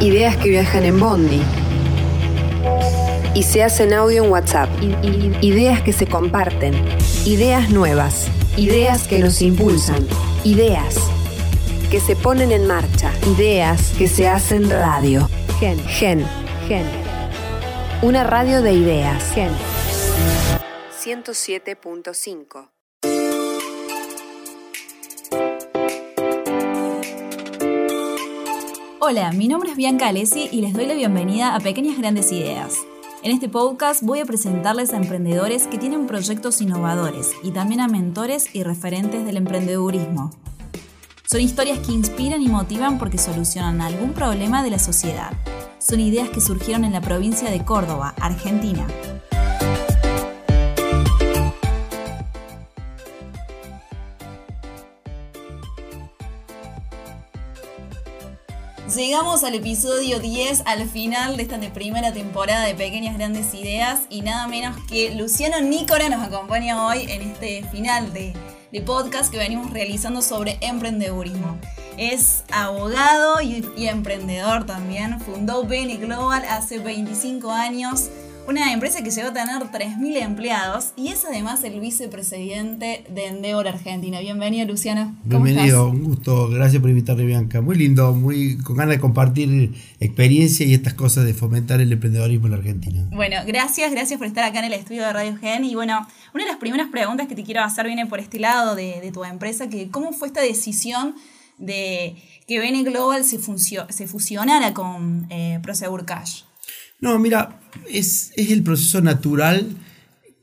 Ideas que viajan en Bondi. Y se hacen audio en WhatsApp. Ideas que se comparten. Ideas nuevas. Ideas que nos impulsan. Ideas que se ponen en marcha. Ideas que se hacen radio. Gen. Gen. Gen. Una radio de ideas. Gen. 107.5. Hola, mi nombre es Bianca Alessi y les doy la bienvenida a Pequeñas Grandes Ideas. En este podcast voy a presentarles a emprendedores que tienen proyectos innovadores y también a mentores y referentes del emprendedurismo. Son historias que inspiran y motivan porque solucionan algún problema de la sociedad. Son ideas que surgieron en la provincia de Córdoba, Argentina. Llegamos al episodio 10, al final de esta primera temporada de Pequeñas Grandes Ideas y nada menos que Luciano Nícora nos acompaña hoy en este final de, podcast que venimos realizando sobre emprendedurismo. Es abogado y, y emprendedor también, fundó Bene Global hace 25 años una empresa que llegó a tener 3.000 empleados y es además el vicepresidente de Endeavor Argentina. Bienvenido, Luciano. Bienvenido, un gusto. Gracias por invitarme, Bianca. Muy lindo, muy con ganas de compartir experiencia y estas cosas de fomentar el emprendedorismo en la Argentina. Bueno, gracias, gracias por estar acá en el estudio de Radio Gen. Y bueno, una de las primeras preguntas que te quiero hacer viene por este lado de, tu empresa, que ¿cómo fue esta decisión de que Bene Global se, se fusionara con eh, Prosegur Cash? No, mira, es, el proceso natural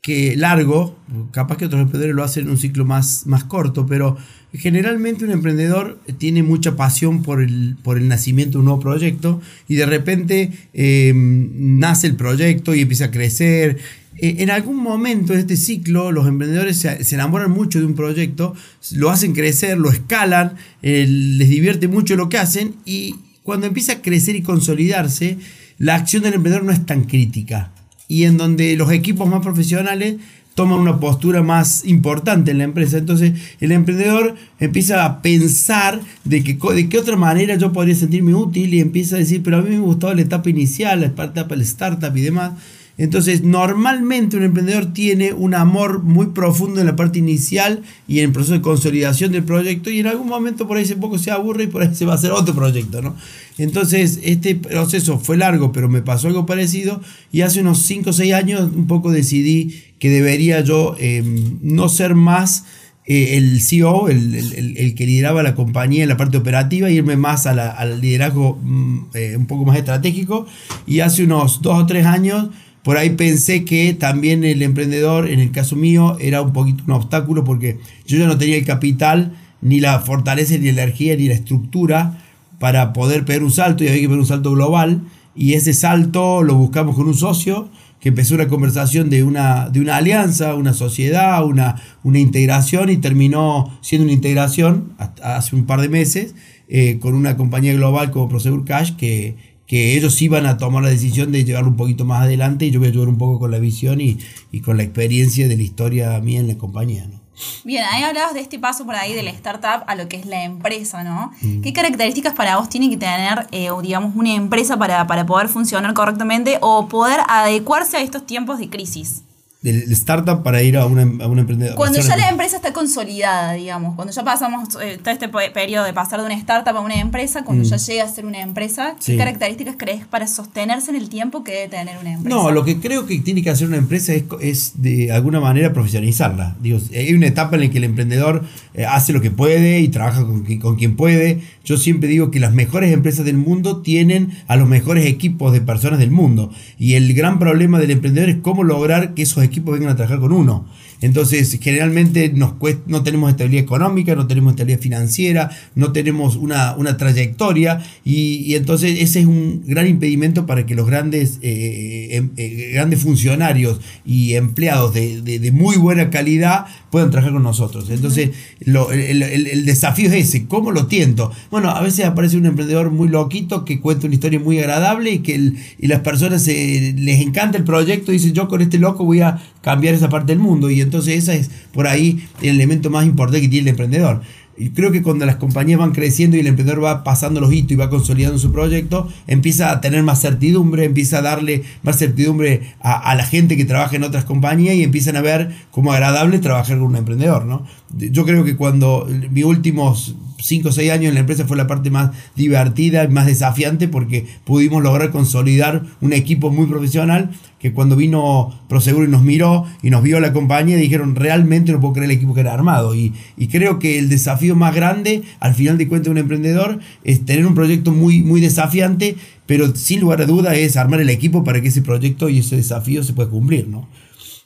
que largo, capaz que otros emprendedores lo hacen en un ciclo más, más corto, pero generalmente un emprendedor tiene mucha pasión por el, por el nacimiento de un nuevo proyecto y de repente em, nace el proyecto y empieza a crecer. E, en algún momento de este ciclo los emprendedores se, enamoran mucho de un proyecto, lo hacen crecer, lo escalan, eh, les divierte mucho lo que hacen y cuando empieza a crecer y consolidarse, la acción del emprendedor no es tan crítica y en donde los equipos más profesionales toman una postura más importante en la empresa. Entonces el emprendedor empieza a pensar de, que, de qué otra manera yo podría sentirme útil y empieza a decir, pero a mí me gustaba la etapa inicial, la etapa del startup y demás. Entonces, normalmente un emprendedor tiene un amor muy profundo en la parte inicial y en el proceso de consolidación del proyecto y en algún momento por ahí se poco se aburre y por ahí se va a hacer otro proyecto, ¿no? Entonces, este proceso fue largo, pero me pasó algo parecido y hace unos 5 o 6 años un poco decidí que debería yo em, no ser más eh, el CEO, el, que lideraba la compañía en la parte operativa, irme más al liderazgo mm, eh, un poco más estratégico y hace unos 2 o 3 años por ahí pensé que también el emprendedor, en el caso mío, era un poquito un obstáculo porque yo ya no tenía el capital, ni la fortaleza, ni la energía, ni la estructura para poder pegar un salto y había que pegar un salto global. Y ese salto lo buscamos con un socio que empezó una conversación de una, de una alianza, una sociedad, una, una integración y terminó siendo una integración hace un par de meses eh, con una compañía global como Prosegur Cash que, que ellos iban a tomar la decisión de llevarlo un poquito más adelante y yo voy a ayudar un poco con la visión y, con la experiencia de la historia mía en la compañía. ¿no? Bien, ahí hablabas de este paso por ahí de la startup a lo que es la empresa, ¿no? Mm. ¿Qué características para vos tiene que tener, eh, digamos, una empresa para, para poder funcionar correctamente o poder adecuarse a estos tiempos de crisis? Del startup para ir a una, a una emprendedora. Cuando ya la empresa está consolidada, digamos, cuando ya pasamos eh, todo este periodo de pasar de una startup a una empresa, cuando mm. ya llega a ser una empresa, ¿qué características crees para sostenerse en el tiempo que debe tener una empresa? No, lo que creo que tiene que hacer una empresa es, es de alguna manera profesionalizarla. Digo, hay una etapa en la que el emprendedor eh, hace lo que puede y trabaja con, con quien puede. Yo siempre digo que las mejores empresas del mundo tienen a los mejores equipos de personas del mundo. Y el gran problema del emprendedor es cómo lograr que esos equipos equipos vengan a trabajar con uno. Entonces, generalmente nos no tenemos estabilidad económica, no tenemos estabilidad financiera, no tenemos una, trayectoria y, entonces ese es un gran impedimento para que los grandes, eh, em, eh, grandes funcionarios y empleados de, muy buena calidad puedan trabajar con nosotros. Entonces, el, desafío es ese, ¿cómo lo tiento? Bueno, a veces aparece un emprendedor muy loquito que cuenta una historia muy agradable y que y las personas les encanta el proyecto y dicen, yo con este loco voy a cambiar esa parte del mundo. Y entonces ese es por ahí el elemento más importante que tiene el emprendedor. y creo que cuando las compañías van creciendo y el emprendedor va pasando los hitos y va consolidando su proyecto, empieza a tener más certidumbre, empieza a darle más certidumbre a, la gente que trabaja en otras compañías y empiezan a ver como agradable trabajar con un emprendedor, ¿no? Yo creo que cuando mis últimos 5 o 6 años en la empresa fue la parte más divertida más desafiante porque pudimos lograr consolidar un equipo muy profesional que cuando vino Proseguro y nos miró y nos vio la compañía dijeron realmente no puedo creer el equipo que era armado y, y creo que el desafío más grande al final de cuentas de un emprendedor es tener un proyecto muy, muy desafiante pero sin lugar a duda es armar el equipo para que ese proyecto y ese desafío se pueda cumplir, ¿no?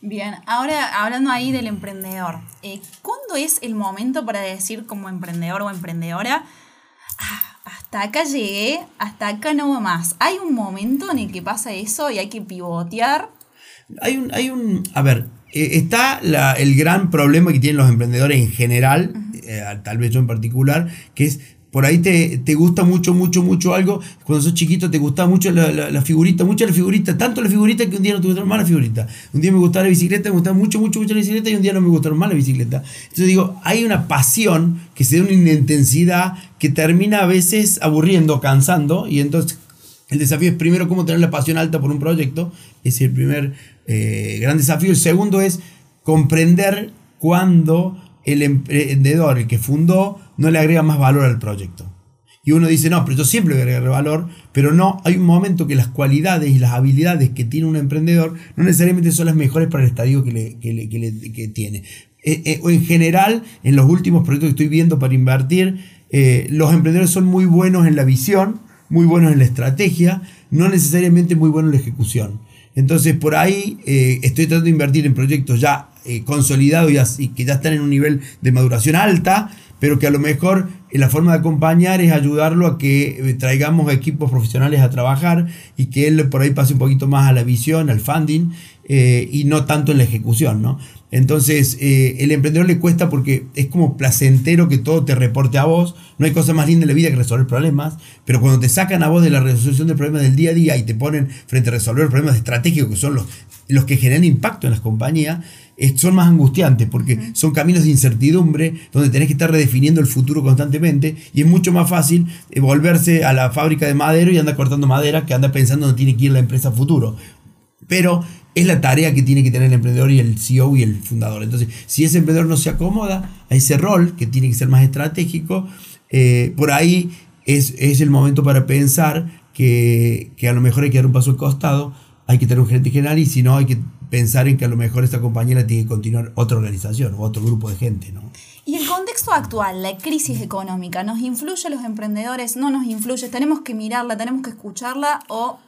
Bien, ahora hablando ahí del emprendedor, eh, ¿cuándo es el momento para decir como emprendedor o emprendedora, ah, hasta acá llegué, hasta acá no va más? ¿Hay un momento en el que pasa eso y hay que pivotear? Hay un, hay un a ver, eh, está el gran problema que tienen los emprendedores en general, eh, tal vez yo en particular, que es por ahí te, gusta mucho, mucho, mucho algo. Cuando sos chiquito te gustaba mucho la, la, figurita, mucho la figurita, tanto la figurita que un día no te gustaron más la figurita. Un día me gustaba la bicicleta, me gustaba mucho, mucho, mucho la bicicleta y un día no me gustaron más la bicicleta. Entonces digo, hay una pasión que se da una intensidad que termina a veces aburriendo, cansando y entonces el desafío es primero cómo tener la pasión alta por un proyecto, es el primer eh, gran desafío. El segundo es comprender cuándo el emprendedor, el que fundó, no le agrega más valor al proyecto. Y uno dice, no, pero yo siempre voy a agregar valor, pero no, hay un momento que las cualidades y las habilidades que tiene un emprendedor no necesariamente son las mejores para el estadio que, le, que, tiene. Eh, eh, o en general, en los últimos proyectos que estoy viendo para invertir, eh, los emprendedores son muy buenos en la visión, muy buenos en la estrategia, no necesariamente muy buenos en la ejecución. Entonces, por ahí estoy tratando de invertir en proyectos ya consolidados y, y que ya están en un nivel de maduración alta, pero que a lo mejor eh, la forma de acompañar es ayudarlo a que eh, traigamos equipos profesionales a trabajar y que él por ahí pase un poquito más a la visión, al funding eh, y no tanto en la ejecución, ¿no? Entonces, el emprendedor le cuesta porque es como placentero que todo te reporte a vos. No hay cosa más linda en la vida que resolver problemas, pero cuando te sacan a vos de la resolución del problema del día a día y te ponen frente a resolver problemas estratégicos que son los, los que generan impacto en las compañías, son más angustiantes porque son caminos de incertidumbre donde tenés que estar redefiniendo el futuro constantemente y es mucho más fácil eh, volverse a la fábrica de madero y andar cortando madera que anda pensando dónde tiene que ir la empresa futuro. Pero es la tarea que tiene que tener el emprendedor y el CEO y el fundador. Entonces, si ese emprendedor no se acomoda a ese rol que tiene que ser más estratégico, eh, por ahí es, el momento para pensar que, que a lo mejor hay que dar un paso al costado, hay que tener un gerente general y si no hay que pensar en que a lo mejor esta compañera tiene que continuar otra organización o otro grupo de gente, ¿no? Y el contexto actual, la crisis económica, ¿nos influye a los emprendedores? ¿No nos influye? ¿Tenemos que mirarla, tenemos que escucharla o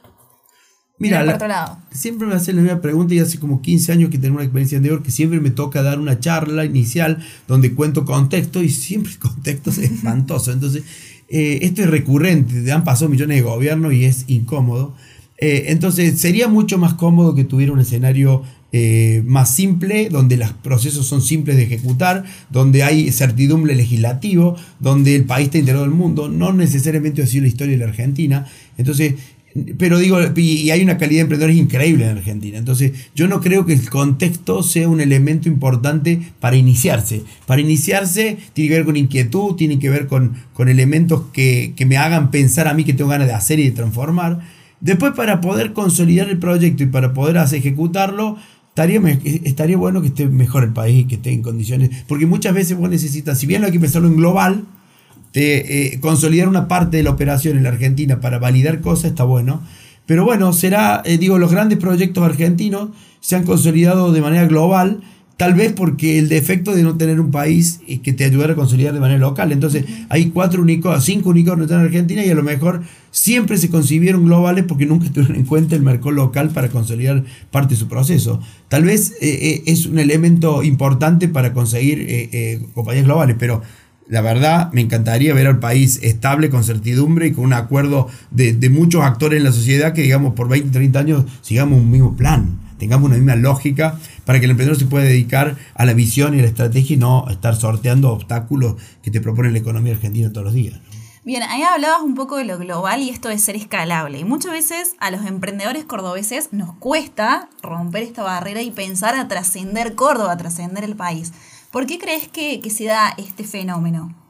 Mira, por otro lado? siempre me hacen la misma pregunta y hace como 15 años que tengo una experiencia anterior que siempre me toca dar una charla inicial donde cuento contexto y siempre el contexto es espantoso. Entonces, eh, esto es recurrente, han pasado millones de gobiernos y es incómodo. Eh, entonces sería mucho más cómodo que tuviera un escenario eh, más simple, donde los procesos son simples de ejecutar, donde hay certidumbre legislativo, donde el país está integrado del mundo. No necesariamente ha sido la historia de la Argentina. Entonces, pero digo, y hay una calidad de emprendedores increíble en Argentina. Entonces, yo no creo que el contexto sea un elemento importante para iniciarse. Para iniciarse tiene que ver con inquietud, tiene que ver con, con elementos que, que me hagan pensar a mí que tengo ganas de hacer y de transformar. Después para poder consolidar el proyecto y para poder hacer, ejecutarlo, estaría, estaría bueno que esté mejor el país y que esté en condiciones, porque muchas veces vos necesitas, si bien hay que pensarlo en global, eh, consolidar una parte de la operación en la Argentina para validar cosas está bueno. Pero bueno, será, eh, digo, los grandes proyectos argentinos se han consolidado de manera global Tal vez porque el defecto de no tener un país que te ayudara a consolidar de manera local. Entonces, hay cuatro únicos, cinco unicornios en Argentina y a lo mejor siempre se concibieron globales porque nunca tuvieron en cuenta el mercado local para consolidar parte de su proceso. Tal vez eh, eh, es un elemento importante para conseguir eh, compañías globales, pero la verdad me encantaría ver al país estable, con certidumbre y con un acuerdo de, de muchos actores en la sociedad que, digamos, por 20, 30 años sigamos un mismo plan tengamos una misma lógica para que el emprendedor se pueda dedicar a la visión y a la estrategia y no estar sorteando obstáculos que te propone la economía argentina todos los días. Bien, ahí hablabas un poco de lo global y esto de ser escalable. Y muchas veces a los emprendedores cordobeses nos cuesta romper esta barrera y pensar a trascender Córdoba, a trascender el país. ¿Por qué crees que, que se da este fenómeno?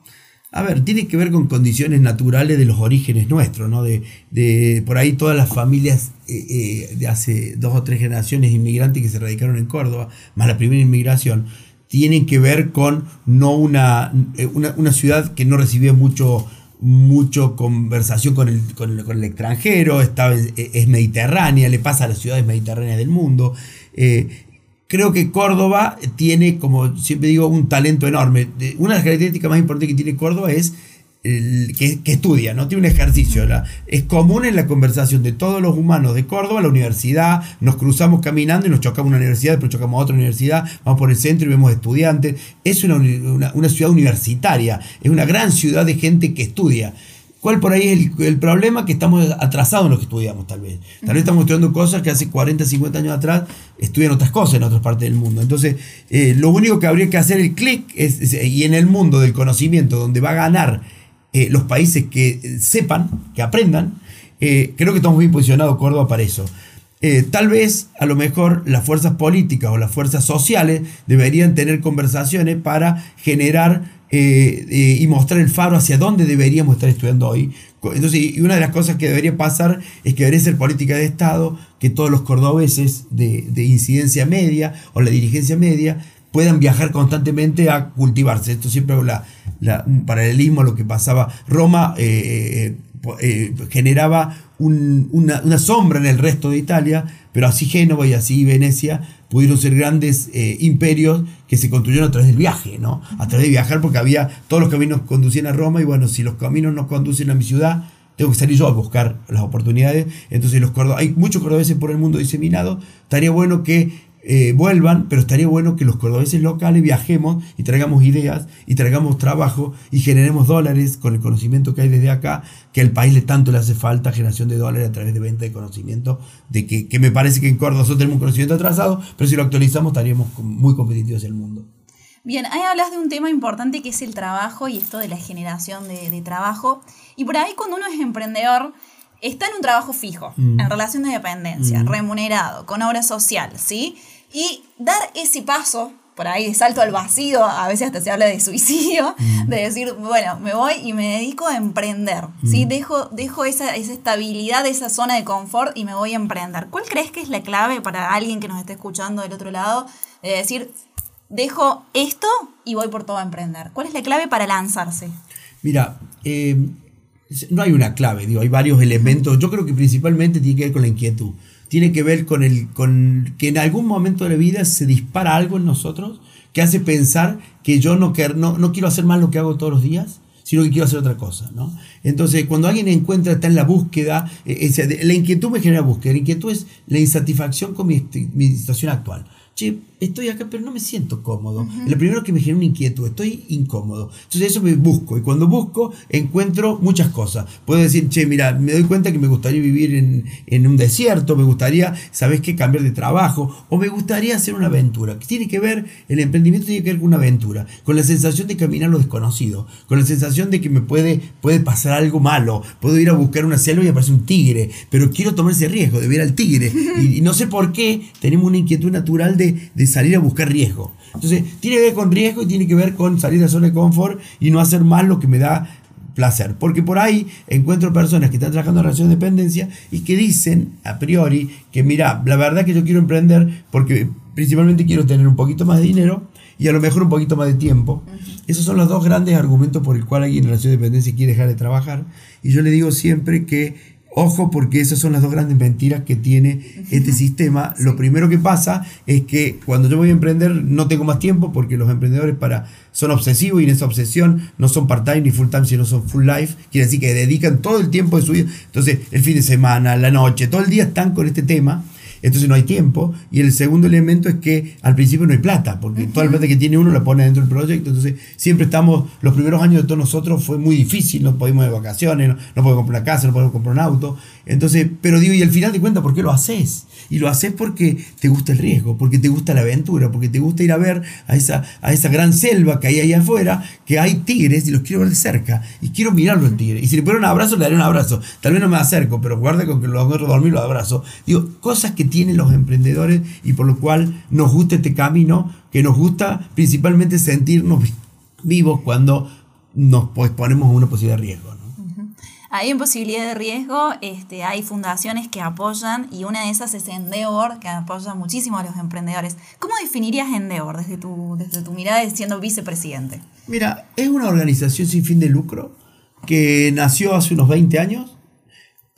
A ver, tiene que ver con condiciones naturales de los orígenes nuestros, ¿no? De, de por ahí todas las familias eh, eh, de hace dos o tres generaciones inmigrantes que se radicaron en Córdoba, más la primera inmigración, tienen que ver con no una, eh, una, una ciudad que no recibió mucho mucho conversación con el, con el, con el extranjero, está, es mediterránea, le pasa a las ciudades mediterráneas del mundo. Creo que Córdoba tiene, como siempre digo, un talento enorme. Una de las características más importantes que tiene Córdoba es que, estudia, no tiene un ejercicio. es común en la conversación de todos los humanos de Córdoba, la universidad, nos cruzamos caminando y nos chocamos una universidad, después chocamos a otra universidad, vamos por el centro y vemos estudiantes. Es una, una ciudad universitaria, es una gran ciudad de gente que estudia. ¿Cuál por ahí es el, problema? Que estamos atrasados en lo que estudiamos, tal vez. Tal vez estamos estudiando cosas que hace 40, 50 años atrás estudian otras cosas en otras partes del mundo. Entonces, eh, lo único que habría que hacer el clic es, y en el mundo del conocimiento, donde va a ganar eh, los países que eh, sepan, que aprendan, creo que estamos bien posicionados Córdoba para eso. tal vez, a lo mejor, las fuerzas políticas o las fuerzas sociales deberían tener conversaciones para generar eh, eh, y mostrar el faro hacia dónde deberíamos estar estudiando hoy. Entonces, y una de las cosas que debería pasar es que debería ser política de Estado, que todos los cordobeses de, incidencia media o la dirigencia media puedan viajar constantemente a cultivarse. Esto siempre la, un paralelismo a lo que pasaba. Roma eh, generaba una, una sombra en el resto de Italia, pero así Génova y así Venecia pudieron ser grandes eh, imperios que se construyeron a través del viaje, ¿no? A través de viajar porque había todos los caminos conducían a Roma y bueno, si los caminos no conducen a mi ciudad, tengo que salir yo a buscar las oportunidades. Entonces los hay muchos cordobeses por el mundo diseminados. Estaría bueno que eh, vuelvan, pero estaría bueno que los cordobeses locales viajemos y traigamos ideas y traigamos trabajo y generemos dólares con el conocimiento que hay desde acá, que al país le tanto le hace falta generación de dólares a través de venta de conocimiento, de que, que me parece que en Córdoba nosotros tenemos un conocimiento atrasado, pero si lo actualizamos estaríamos muy competitivos en el mundo. Bien, ahí hablas de un tema importante que es el trabajo y esto de la generación de, de trabajo. Y por ahí cuando uno es emprendedor, está en un trabajo fijo, mm. en relación de dependencia, mm. remunerado, con obra social, ¿sí? Y dar ese paso, por ahí de salto al vacío, a veces hasta se habla de suicidio, mm. de decir, bueno, me voy y me dedico a emprender, ¿sí? Dejo, dejo esa, esa estabilidad, esa zona de confort y me voy a emprender. ¿Cuál crees que es la clave para alguien que nos esté escuchando del otro lado? De decir, dejo esto y voy por todo a emprender. ¿Cuál es la clave para lanzarse? Mira, eh, no hay una clave, digo, hay varios elementos. Yo creo que principalmente tiene que ver con la inquietud. Tiene que ver con, el, con que en algún momento de la vida se dispara algo en nosotros que hace pensar que yo no, no, no quiero hacer más lo que hago todos los días, sino que quiero hacer otra cosa. ¿no? Entonces, cuando alguien encuentra, está en la búsqueda, eh, la inquietud me genera búsqueda, la inquietud es la insatisfacción con mi, mi situación actual che, estoy acá, pero no me siento cómodo. Lo primero que me genera una inquietud, estoy incómodo. Entonces eso me busco, y cuando busco, encuentro muchas cosas. Puedo decir, che, mira, me doy cuenta que me gustaría vivir en, un desierto, me gustaría, ¿sabes qué?, cambiar de trabajo, o me gustaría hacer una aventura. Tiene que ver, el emprendimiento tiene que ver con una aventura, con la sensación de caminar lo desconocido, con la sensación de que me puede, puede pasar algo malo, puedo ir a buscar una selva y aparece un tigre, pero quiero tomar ese riesgo de ver al tigre. y, y no sé por qué tenemos una inquietud natural de de, salir a buscar riesgo. Entonces, tiene que ver con riesgo y tiene que ver con salir de la zona de confort y no hacer más lo que me da placer. Porque por ahí encuentro personas que están trabajando en relación de dependencia y que dicen a priori que, mira, la verdad que yo quiero emprender porque principalmente quiero tener un poquito más de dinero y a lo mejor un poquito más de tiempo. Esos son los dos grandes argumentos por el cual alguien en relación de dependencia quiere dejar de trabajar. Y yo le digo siempre que Ojo porque esas son las dos grandes mentiras que tiene este sistema. Lo primero que pasa es que cuando yo voy a emprender no tengo más tiempo porque los emprendedores para, son obsesivos y en esa obsesión no son part-time ni full-time, sino son full life. Quiere decir que dedican todo el tiempo de su vida. Entonces el fin de semana, la noche, todo el día están con este tema entonces no hay tiempo. Y el segundo elemento es que al principio no hay plata, porque toda la plata que tiene uno la pone dentro del proyecto. Entonces siempre estamos, los primeros años de todos nosotros fue muy difícil, no podíamos de vacaciones, no, podemos comprar una casa, no podemos comprar un auto. Entonces, pero digo, y al final de cuentas, ¿por qué lo haces? Y lo haces porque te gusta el riesgo, porque te gusta la aventura, porque te gusta ir a ver a esa, a esa gran selva que hay ahí afuera, que hay tigres y los quiero ver de cerca. Y quiero mirarlo al tigre. Y si le pongo un abrazo, le daré un abrazo. Tal vez no me acerco, pero guarda con que lo agarro dormir, lo abrazo. Digo, cosas que tienen los emprendedores y por lo cual nos gusta este camino, que nos gusta principalmente sentirnos vivos cuando nos ponemos en una posibilidad de riesgo. ¿no? Hay en posibilidad de riesgo, este, hay fundaciones que apoyan y una de esas es Endeavor, que apoya muchísimo a los emprendedores. ¿Cómo definirías Endeavor desde tu, desde tu mirada siendo vicepresidente? Mira, es una organización sin fin de lucro que nació hace unos 20 años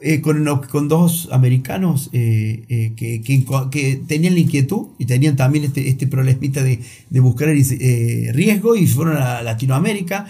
eh, con, dos americanos eh, eh, que, que, tenían la inquietud y tenían también este, este problemita de, de buscar riesgo y fueron a Latinoamérica.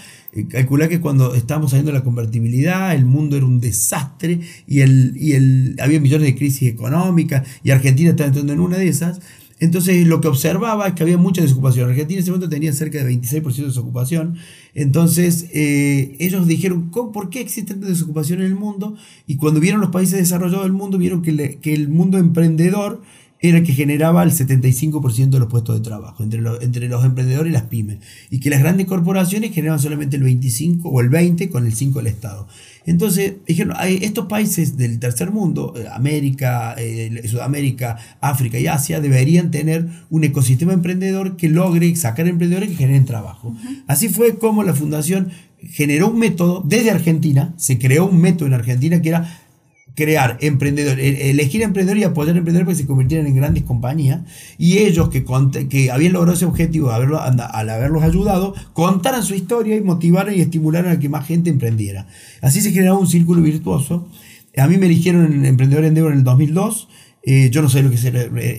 calcular que cuando estábamos saliendo de la convertibilidad, el mundo era un desastre y, el, y el, había millones de crisis económicas y Argentina estaba entrando en una de esas. Entonces lo que observaba es que había mucha desocupación. Argentina en ese momento tenía cerca de 26% de desocupación. Entonces eh, ellos dijeron, ¿por qué existe desocupación en el mundo? Y cuando vieron los países desarrollados del mundo, vieron que, que el mundo emprendedor era que generaba el 75% de los puestos de trabajo entre, entre los emprendedores y las pymes. Y que las grandes corporaciones generaban solamente el 25 o el 20 con el 5 del Estado. Entonces, dijeron, estos países del tercer mundo, eh, América, eh, Sudamérica, África y Asia, deberían tener un ecosistema emprendedor que logre sacar emprendedores que generen trabajo. Así fue como la fundación generó un método desde Argentina, se creó un método en Argentina que era crear emprendedores, elegir emprendedores y apoyar emprendedores para que se convirtieran en grandes compañías. Y ellos que, que habían logrado ese objetivo haberlo, al haberlos ayudado, contaran su historia y motivaran y estimularan a que más gente emprendiera. Así se generaba un círculo virtuoso. A mí me eligieron en emprendedor en en el 2002. Eh, yo no sé lo que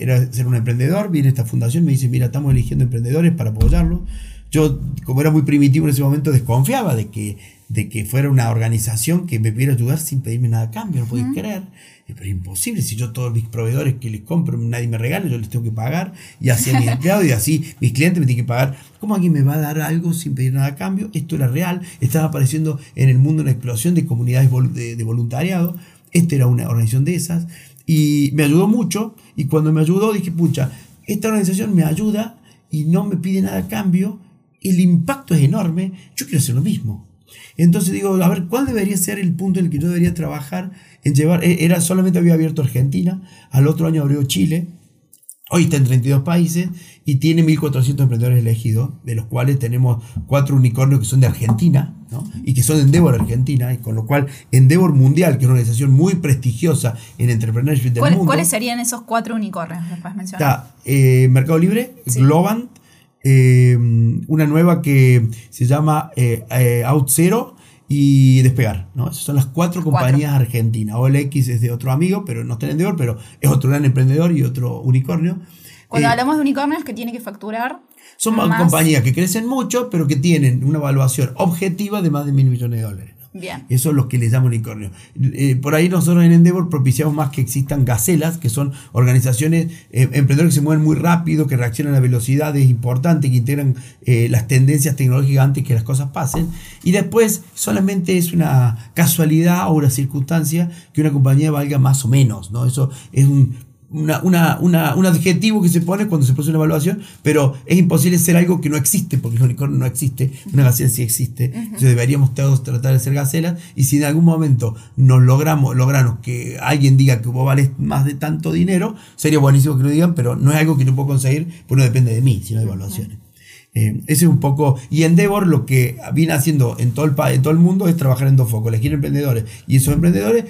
era ser un emprendedor. Viene esta fundación, me dice, mira, estamos eligiendo emprendedores para apoyarlos. Yo, como era muy primitivo en ese momento, desconfiaba de que de que fuera una organización que me pudiera ayudar sin pedirme nada a cambio, no podía creer. Pero es imposible, si yo todos mis proveedores que les compro, nadie me regala, yo les tengo que pagar, y así a mis empleados, y así mis clientes me tienen que pagar. ¿Cómo alguien me va a dar algo sin pedir nada a cambio? Esto era real, estaba apareciendo en el mundo una explosión de comunidades de, voluntariado, esta era una organización de esas, y me ayudó mucho, y cuando me ayudó dije, pucha, esta organización me ayuda y no me pide nada a cambio, el impacto es enorme, yo quiero hacer lo mismo. Entonces digo, a ver, ¿cuál debería ser el punto en el que yo debería trabajar en llevar? E, era solamente había abierto Argentina, al otro año abrió Chile, hoy está en 32 países y tiene 1.400 emprendedores elegidos, de los cuales tenemos cuatro unicornios que son de Argentina ¿no? y que son de Endeavor Argentina, y con lo cual Endeavor Mundial, que es una organización muy prestigiosa en entrepreneurship del mundo. ¿Cuáles serían esos cuatro unicornios? Está eh, Mercado Libre, Globant, eh, una nueva que se llama eh, eh, OutZero y Despegar. ¿no? Esas son las cuatro compañías argentinas. OLX es de otro amigo, pero no está en Endeavor, pero es otro gran emprendedor y otro unicornio. Cuando hablamos de unicornios que tiene que facturar. Son compañías que crecen mucho, pero que tienen una evaluación objetiva de más de mil millones de dólares. Eso es lo que les llamo unicornio. Eh, por ahí nosotros en Endeavor propiciamos más que existan gacelas, que son organizaciones, eh, emprendedores que se mueven muy rápido, que reaccionan a velocidades importantes, que integran eh, las tendencias tecnológicas antes que las cosas pasen. Y después solamente es una casualidad o una circunstancia que una compañía valga más o menos. ¿no? Eso es un una, una, una, un adjetivo que se pone cuando se produce una evaluación, pero es imposible ser algo que no existe, porque el unicornio no existe, una gacela sí existe. Entonces deberíamos todos tratar de ser gacelas, y si en algún momento nos logramos, logramos que alguien diga que vos vales más de tanto dinero, sería buenísimo que lo digan, pero no es algo que no puedo conseguir, pues no depende de mí, sino de evaluaciones. Eh, ese es un poco. Y Endeavor lo que viene haciendo en todo, el, en todo el mundo es trabajar en dos focos: elegir emprendedores. Y esos emprendedores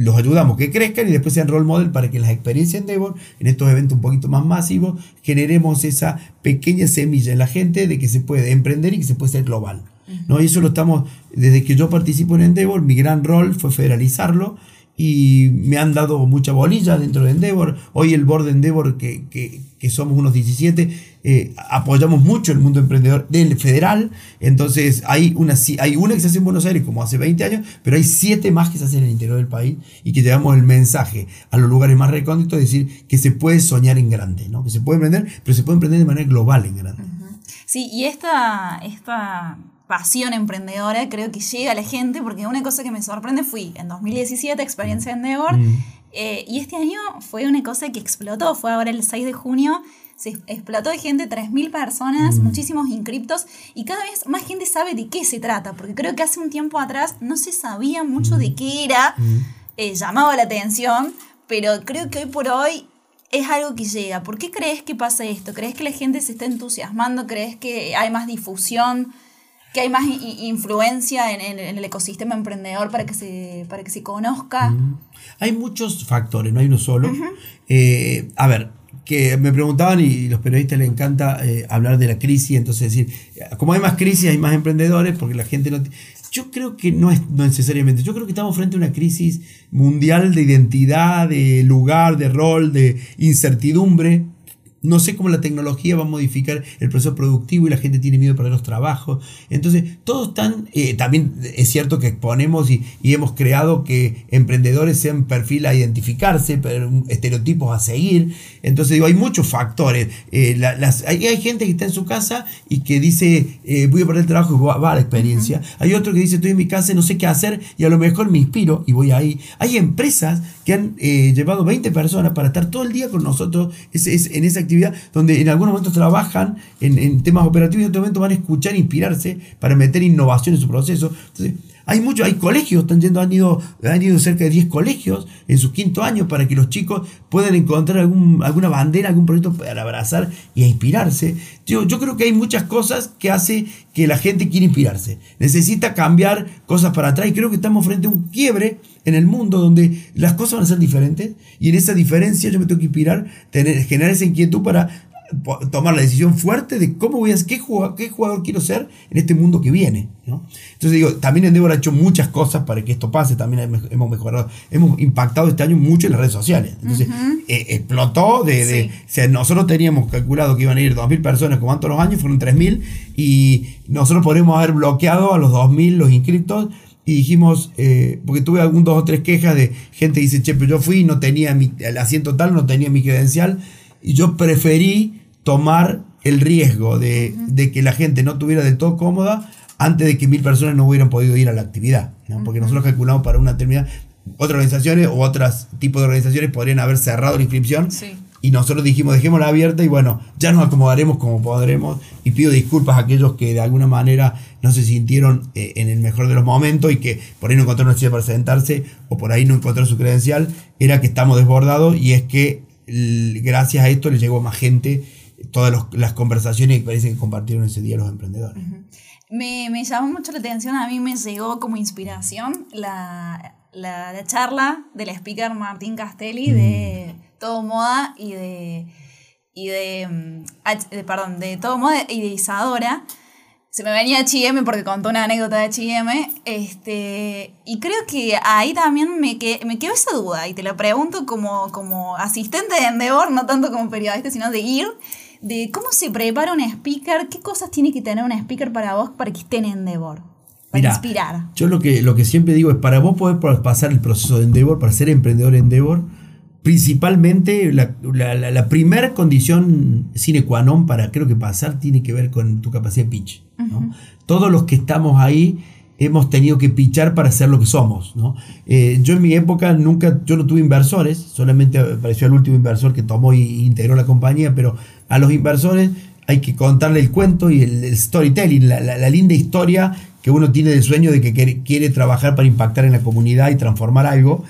los ayudamos que crezcan y después sean role model para que las experiencias Endeavor, en estos eventos un poquito más masivos, generemos esa pequeña semilla en la gente de que se puede emprender y que se puede ser global. ¿no? Y eso lo estamos, desde que yo participo en Endeavor, mi gran rol fue federalizarlo y me han dado mucha bolilla dentro de Endeavor. Hoy el board de Endeavor, que, que, que somos unos 17, eh, apoyamos mucho el mundo emprendedor del federal. Entonces hay una, hay una que se hace en Buenos Aires como hace 20 años, pero hay siete más que se hacen en el interior del país y que llevamos el mensaje a los lugares más recónditos, es decir, que se puede soñar en grande, ¿no? que se puede emprender, pero se puede emprender de manera global en grande. Sí, y esta, esta pasión emprendedora creo que llega a la gente porque una cosa que me sorprende fui en 2017 experiencia en Endeavor mm. eh, y este año fue una cosa que explotó, fue ahora el 6 de junio se explotó de gente, 3.000 personas, mm. muchísimos inscriptos y cada vez más gente sabe de qué se trata, porque creo que hace un tiempo atrás no se sabía mucho de qué era, eh, llamaba la atención, pero creo que hoy por hoy es algo que llega. ¿Por qué crees que pasa esto? ¿Crees que la gente se está entusiasmando? ¿Crees que hay más difusión? que hay más influencia en, el ecosistema emprendedor para que se, para que se conozca. Hay muchos factores, no hay uno solo. Eh, a ver, que me preguntaban y los periodistas les encanta eh, hablar de la crisis, entonces decir, como hay más crisis, hay más emprendedores, porque la gente no... Yo creo que no es necesariamente, yo creo que estamos frente a una crisis mundial de identidad, de lugar, de rol, de incertidumbre, no sé cómo la tecnología va a modificar el proceso productivo y la gente tiene miedo de perder los trabajos. Entonces, todos están, eh, también es cierto que exponemos y, hemos creado que emprendedores sean perfil a identificarse, pero estereotipos a seguir. Entonces, digo, hay muchos factores. Eh, las, hay, gente que está en su casa y que dice, eh, voy a perder el trabajo y va, a la experiencia. Hay otro que dice, estoy en mi casa y no sé qué hacer y a lo mejor me inspiro y voy ahí. Hay empresas han llevado 20 personas para estar todo el día con nosotros en esa actividad donde en algunos momentos trabajan en, temas operativos y en otro momento van a escuchar inspirarse para meter innovación en su proceso. Entonces, hay muchos, hay colegios, están yendo, han ido, han ido cerca de 10 colegios en sus quinto años para que los chicos puedan encontrar algún, alguna bandera, algún proyecto para abrazar y inspirarse. Yo, yo creo que hay muchas cosas que hace que la gente quiera inspirarse. Necesita cambiar cosas para atrás y creo que estamos frente a un quiebre en el mundo donde las cosas van a ser diferentes y en esa diferencia yo me tengo que inspirar, tener, generar esa inquietud para tomar la decisión fuerte de cómo voy a qué jugador, qué jugador quiero ser en este mundo que viene. Entonces digo, también Endeavor ha hecho muchas cosas para que esto pase, también hemos mejorado, hemos impactado este año mucho en las redes sociales. Entonces eh, explotó de, nosotros teníamos calculado que iban a ir 2.000 personas como todos los años, fueron 3.000 y nosotros podríamos haber bloqueado a los 2.000 los inscritos y dijimos, eh, porque tuve algún dos o tres quejas de gente que dice, che, pero yo fui no tenía mi, el asiento tal, no tenía mi credencial, y yo preferí tomar el riesgo de, que la gente no estuviera del todo cómoda antes de que mil personas no hubieran podido ir a la actividad. Porque nosotros calculamos para una determinada... Otras organizaciones o otros tipos de organizaciones podrían haber cerrado la inscripción. Y nosotros dijimos, dejémosla abierta y bueno, ya nos acomodaremos como podremos. Y pido disculpas a aquellos que de alguna manera no se sintieron eh, en el mejor de los momentos y que por ahí no encontraron una silla para sentarse o por ahí no encontraron su credencial. Era que estamos desbordados y es que gracias a esto le llegó más gente todas las conversaciones que parece que compartieron ese día los emprendedores. me, me, llamó mucho la atención, a mí me llegó como inspiración la, la, charla del speaker Martín Castelli de mm. Todo Moda y de, y de, mm, perdón, de Todo Moda y de Isadora. Se me venía H&M porque contó una anécdota de H&M, este, y creo que ahí también me, que, me quedó esa duda, y te lo pregunto como, como asistente de Endeavor, no tanto como periodista, sino de ir, de cómo se prepara un speaker, qué cosas tiene que tener un speaker para vos para que esté en Endeavor. Para inspirar. Yo lo que, lo que siempre digo es, para vos poder pasar el proceso de Endeavor, para ser emprendedor en Endeavor, principalmente la, la, primera condición sine qua non para creo que pasar tiene que ver con tu capacidad de pitch. Todos los que estamos ahí hemos tenido que pichar para ser lo que somos. Eh, yo en mi época nunca, yo no tuve inversores, solamente apareció el último inversor que tomó e integró la compañía, pero a los inversores hay que contarle el cuento y el, storytelling, la, linda historia que uno tiene del sueño de que quiere, trabajar para impactar en la comunidad y transformar algo.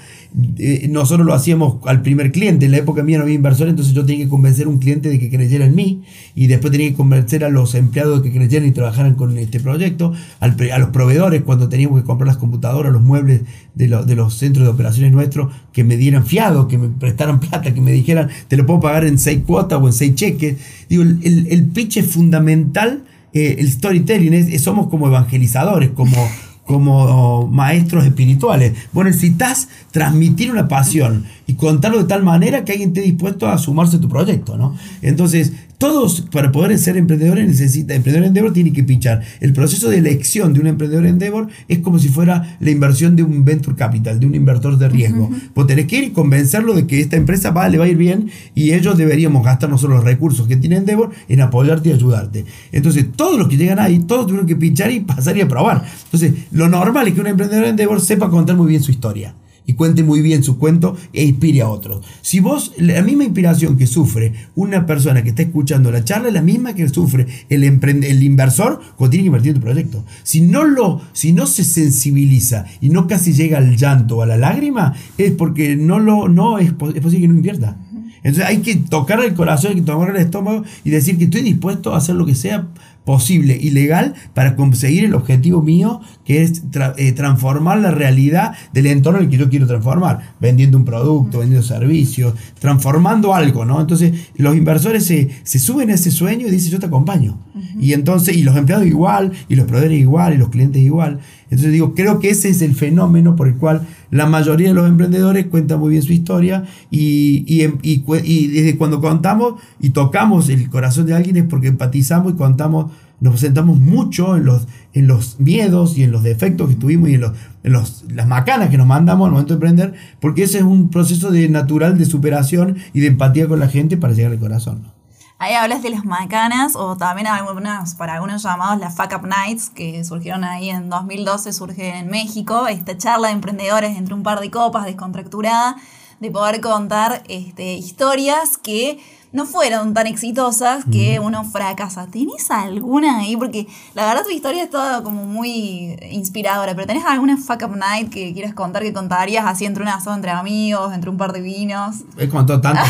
Eh, nosotros lo hacíamos al primer cliente. En la época mía no había inversor, entonces yo tenía que convencer a un cliente de que creyera en mí y después tenía que convencer a los empleados de que creyeran y trabajaran con este proyecto, a los proveedores cuando teníamos que comprar las computadoras, los muebles de, de, los centros de operaciones nuestros, que me dieran fiado, que me prestaran plata, que me dijeran, te lo puedo pagar en seis cuotas o en seis cheques. Digo, el, el pitch es fundamental. Eh, el storytelling somos como evangelizadores, como como maestros espirituales. Bueno, necesitas transmitir una pasión y contarlo de tal manera que alguien esté dispuesto a sumarse a tu proyecto, ¿no? Entonces, todos para poder ser emprendedores necesita, emprendedor Endeavor tiene que pichar. El proceso de elección de un emprendedor Endeavor es como si fuera la inversión de un venture capital, de un inversor de riesgo. Vos tenés que ir y convencerlo de que esta empresa va, le va a ir bien y ellos deberíamos gastar nosotros los recursos que tiene Endeavor en apoyarte y ayudarte. Entonces, todos los que llegan ahí, todos tuvieron que pichar y pasar y aprobar. Entonces, lo normal es que un emprendedor Endeavor sepa contar muy bien su historia y cuente muy bien su cuento e inspire a otros. Si vos, la misma inspiración que sufre una persona que está escuchando la charla es la misma que sufre el, el inversor cuando tiene que invertir en tu proyecto. Si no, lo, si no se sensibiliza y no casi llega al llanto o a la lágrima, es porque no, lo, no es, es posible que no invierta. Entonces hay que tocar el corazón, hay que tomar el estómago y decir que estoy dispuesto a hacer lo que sea posible y legal para conseguir el objetivo mío, que es eh, transformar la realidad del entorno en el que yo quiero transformar, vendiendo un producto, vendiendo servicios, transformando algo, ¿no? Entonces los inversores se, suben a ese sueño y dicen, yo te acompaño. Y entonces, y los empleados igual, y los proveedores igual, y los clientes igual. Entonces digo, creo que ese es el fenómeno por el cual la mayoría de los emprendedores cuentan muy bien su historia y, y, desde cuando contamos y tocamos el corazón de alguien es porque empatizamos y contamos, nos sentamos mucho en los, en los miedos y en los defectos que tuvimos y en, los, en los, las macanas que nos mandamos al momento de emprender, porque ese es un proceso de, natural de superación y de empatía con la gente para llegar al corazón. Ahí hablas de las macanas o también algunas, para algunos llamados las Fuck Up Nights, que surgieron ahí en 2012, surge en México. Esta charla de emprendedores entre un par de copas, descontracturada, de poder contar este, historias que no fueron tan exitosas que uno fracasa. ¿Tenés alguna ahí? Porque la verdad tu historia es toda como muy inspiradora, pero ¿tenés alguna fuck up night que quieras contar que contarías así entre un asado entre amigos, entre un par de vinos? He contado tantas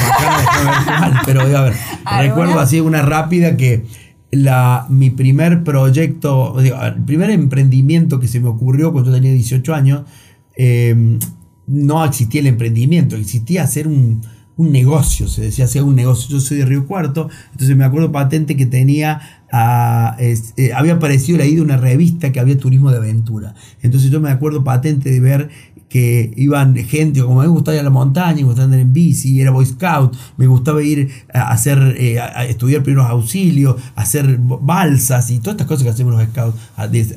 pero a ver, recuerdo así una rápida que la, mi primer proyecto, el primer emprendimiento que se me ocurrió cuando yo tenía 18 años, eh, no existía el emprendimiento, existía hacer un un negocio, se decía hacer un negocio. Yo soy de Río Cuarto, entonces me acuerdo patente que tenía, eh, había aparecido la de una revista que había turismo de aventura. Entonces yo me acuerdo patente de ver que iban gente, como me gustaba ir a la montaña, me gustaba andar en bici, era Boy Scout, me gustaba ir a hacer, eh, a estudiar primeros auxilios, a hacer balsas y todas estas cosas que hacemos los scouts,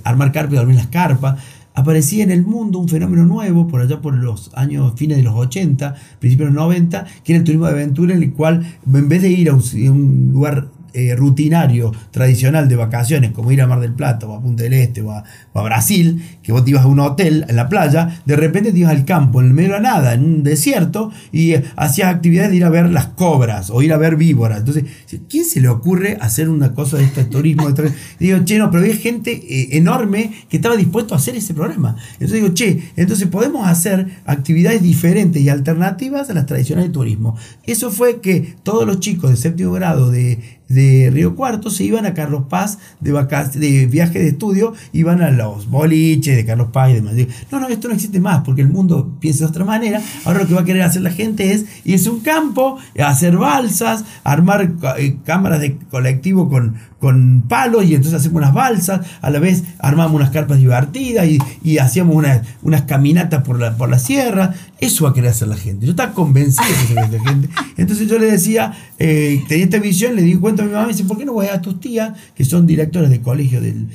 armar carpas y dormir las carpas aparecía en el mundo un fenómeno nuevo, por allá por los años fines de los 80, principios de los 90, que era el turismo de aventura, en el cual en vez de ir a un lugar eh, rutinario, tradicional de vacaciones, como ir a Mar del Plata o a Punta del Este o a, Brasil, que vos te ibas a un hotel en la playa, de repente te ibas al campo, en el medio de la nada, en un desierto, y eh, hacías actividades de ir a ver las cobras o ir a ver víboras. Entonces, ¿quién se le ocurre hacer una cosa de este turismo? De digo, che, no, pero había gente eh, enorme que estaba dispuesto a hacer ese programa. Entonces digo, che, entonces podemos hacer actividades diferentes y alternativas a las tradicionales de turismo. Eso fue que todos los chicos de séptimo grado de de Río Cuarto se iban a Carlos Paz de, de viaje de estudio, iban a los boliches de Carlos Paz y demás. No, no, esto no existe más porque el mundo piensa de otra manera. Ahora lo que va a querer hacer la gente es irse a un campo, hacer balsas, armar eh, cámaras de colectivo con, con palos y entonces hacemos unas balsas, a la vez armamos unas carpas divertidas y, hacíamos unas, unas caminatas por la, por la sierra. Eso va a querer hacer la gente. Yo estaba convencido de que la gente. Entonces yo le decía, eh, tenía esta visión, le di cuenta mi mamá me dice, ¿por qué no voy a tus tías, que son directores de colegio del,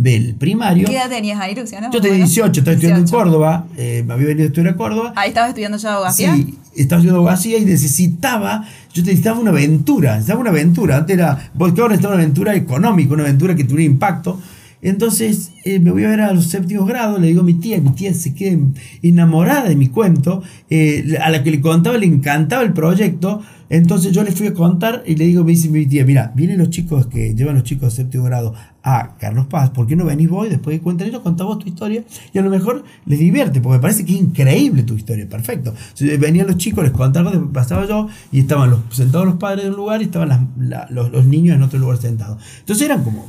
del primario. ¿Qué edad tenías ahí, Luciano? Yo tenía 18, estaba estudiando en Córdoba, eh, me había venido a estudiar a Córdoba. Ahí estabas estudiando ya abogacía. Sí, estaba estudiando abogacía y necesitaba, yo necesitaba una aventura, necesitaba una aventura. Antes era, porque ahora necesitaba una aventura económica, una aventura que tuviera impacto. Entonces eh, me voy a ver a los séptimos grados, le digo a mi tía, mi tía se queda enamorada de mi cuento, eh, a la que le contaba le encantaba el proyecto, entonces yo le fui a contar y le digo, me dice mi tía, mira, vienen los chicos que llevan los chicos de séptimo grado a Carlos Paz, ¿por qué no venís vos y después de cuentan ellos, contá vos tu historia y a lo mejor les divierte, porque me parece que es increíble tu historia, perfecto. Venían los chicos, les contaba lo que pasaba yo y estaban los, sentados los padres de un lugar y estaban los, niños en otro lugar sentados. Entonces eran como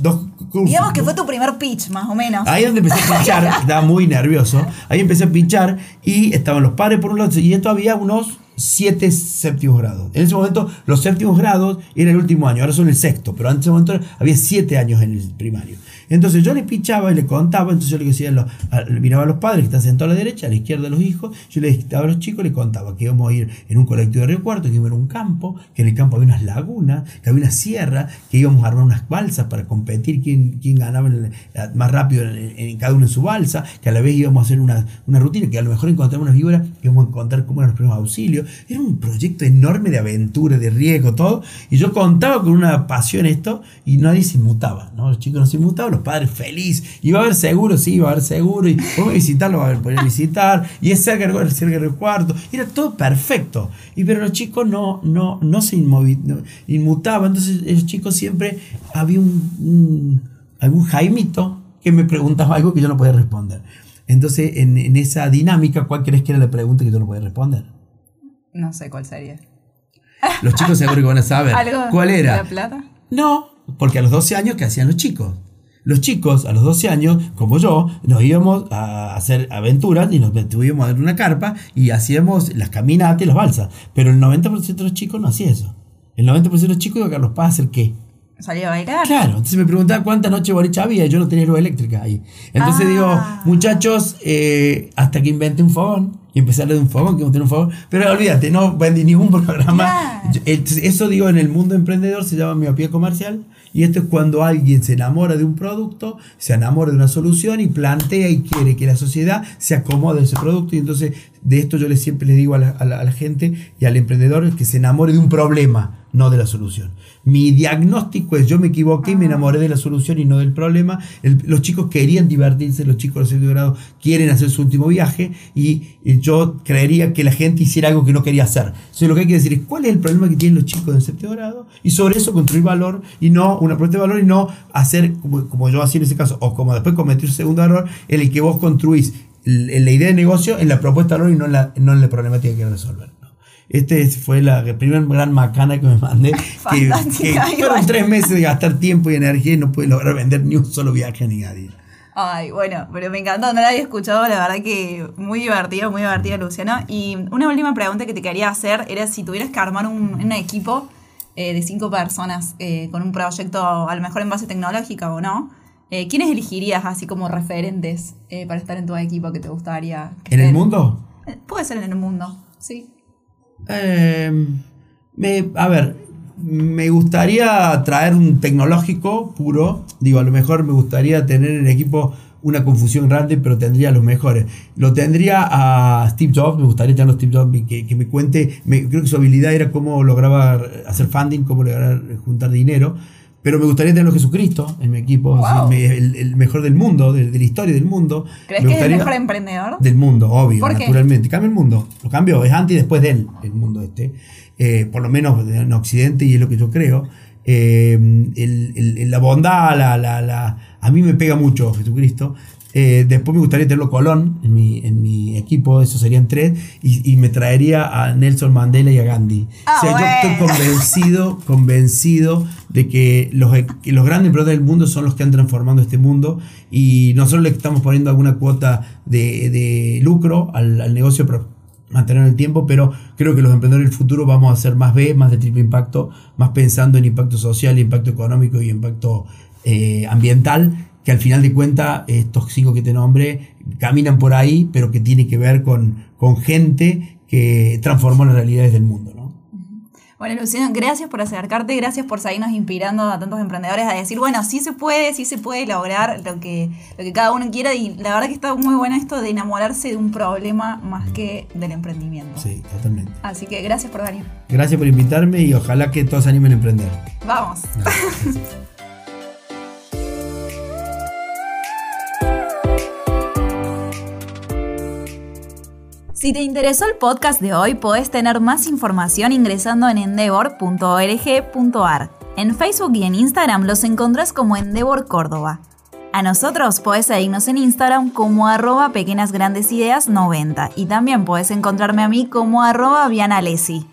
dos cursos. Digamos que fue tu primer pitch, más o menos. Ahí donde empecé a pinchar, estaba muy nervioso, ahí empecé a pinchar y estaban los padres por un lado y esto había unos siete séptimos grados. En ese momento los séptimos grados era el último año, ahora son el sexto, pero antes ese momento había siete años en el primario. Entonces yo le pichaba y le contaba, entonces yo le decía, le miraba a los padres que están sentados a la derecha, a la izquierda a los hijos, yo le daba a los chicos, le contaba que íbamos a ir en un colectivo de Río que íbamos a ir a un campo, que en el campo había unas lagunas, que había una sierra, que íbamos a armar unas balsas para competir quién, ganaba más rápido en, cada uno en su balsa, que a la vez íbamos a hacer una, rutina, que a lo mejor encontramos unas víboras, que íbamos a encontrar cómo eran los primeros auxilios. Era un proyecto enorme de aventura, de riesgo, todo. Y yo contaba con una pasión esto y nadie se inmutaba, ¿no? Los chicos no se inmutaban, padres felices y va a haber seguro, sí, va a haber seguro. Y podemos visitarlo, va a poder visitar. Y es cerca, cerca del cuarto. Era todo perfecto. Y pero los chicos no, no, no se inmutaban. Entonces, los chicos siempre había un, algún Jaimito que me preguntaba algo que yo no podía responder. Entonces, en, en esa dinámica, ¿cuál crees que era la pregunta que yo no podía responder? No sé cuál sería. Los chicos seguro que van a saber. ¿Cuál era? ¿La plata? No, porque a los 12 años, ¿qué hacían los chicos? Los chicos, a los 12 años, como yo, nos íbamos a hacer aventuras y nos metíamos en una carpa y hacíamos las caminatas y las balsas. Pero el 90% de los chicos no hacía eso. El 90% de los chicos iba a Carlos Paz a hacer qué? Salía a bailar. Claro, entonces me preguntaba cuántas noches boliche había y yo no tenía luz eléctrica ahí. Entonces Ah. digo, muchachos, eh, hasta que inventé un fogón y empecé a hablar de un fogón, que monté un fogón. Pero olvídate, no vendí ningún programa. Claro. Eso digo, en el mundo emprendedor se llama miopía comercial. Y esto es cuando alguien se enamora de un producto, se enamora de una solución y plantea y quiere que la sociedad se acomode a ese producto. Y entonces de esto yo les, siempre les digo a la, a la- a la gente y al emprendedor que se enamore de un problema, no de la solución. Mi diagnóstico es yo me equivoqué y me enamoré de la solución y no del problema. El- los chicos querían divertirse, los chicos de sexto grado quieren hacer su último viaje y, y yo creería que la gente hiciera algo que no quería hacer. Entonces lo que hay que decir es cuál es el problema que tienen los chicos del séptimo grado y sobre eso construir valor y no una propuesta de valor y no hacer como, como yo hacía en ese caso o como después cometí un segundo error en el que vos construís la idea de negocio en la propuesta de valor y no en la, no en la problemática que resolver. Este fue la primera gran macana que me mandé. Que, fueron tres meses de gastar tiempo y energía y no pude lograr vender ni un solo viaje a nadie. Ay, bueno, pero me encantó, no la había escuchado, la verdad que muy divertido, muy divertido, Luciano. Y una última pregunta que te quería hacer era si tuvieras que armar un, un equipo eh, de cinco personas eh, con un proyecto a lo mejor en base tecnológica o no, eh, ¿quiénes elegirías así como referentes para estar en tu equipo que te gustaría? que ¿En el mundo? Puede ser en el mundo, sí. Eh, me, a ver, me gustaría traer un tecnológico puro. Digo, a lo mejor me gustaría tener en equipo una confusión grande, pero tendría a los mejores. Lo tendría a Steve Jobs, me gustaría tenerlo a Steve Jobs que, que me cuente, me- creo que su habilidad era cómo lograba hacer funding, cómo lograr juntar dinero. Pero me gustaría tenerlo a Jesucristo en mi equipo, Wow. así, me- el, el mejor del mundo, de, de la historia del mundo. ¿Crees Me que es el mejor emprendedor? del mundo, obvio, ¿Por qué? naturalmente. Cambia el mundo. Lo cambió, es antes y después de él, el mundo este. Eh, por lo menos en Occidente, y es lo que yo creo. Eh, el- el- el- la bondad, la, la, la- a mí me pega mucho Jesucristo. Eh, después me gustaría tenerlo Colón en mi, en mi equipo, eso serían tres, y, y me traería a Nelson Mandela y a Gandhi. Ah, o sea, yo estoy convencido, convencido de que los, que los grandes emprendedores del mundo son los que han transformando este mundo y nosotros le estamos poniendo alguna cuota de, de lucro al, al negocio para mantener el tiempo, pero creo que los emprendedores del futuro vamos a hacer más B, más de triple impacto, más pensando en impacto social, impacto económico y impacto eh, ambiental, que al final de cuentas estos cinco que te nombré caminan por ahí, pero que tiene que ver con, con gente que transformó las realidades del mundo. ¿no? Bueno, Luciano, gracias por acercarte, gracias por seguirnos inspirando a tantos emprendedores a decir, bueno, sí se puede, sí se puede lograr lo que, lo que cada uno quiera y la verdad que está muy bueno esto de enamorarse de un problema más que del emprendimiento. Sí, totalmente. Así que gracias por venir. Gracias por invitarme y ojalá que todos se animen a emprender. Vamos. Si te interesó el podcast de hoy, podés tener más información ingresando en endeavor.org.ar. En Facebook y en Instagram los encontrás como Endeavor Córdoba. A nosotros podés seguirnos en Instagram como arroba pequeñas grandes ideas 90 y también podés encontrarme a mí como arroba vianalesi.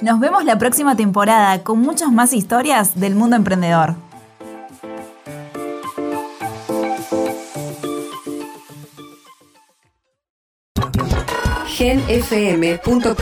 Nos vemos la próxima temporada con muchas más historias del mundo emprendedor. genfm.com.ar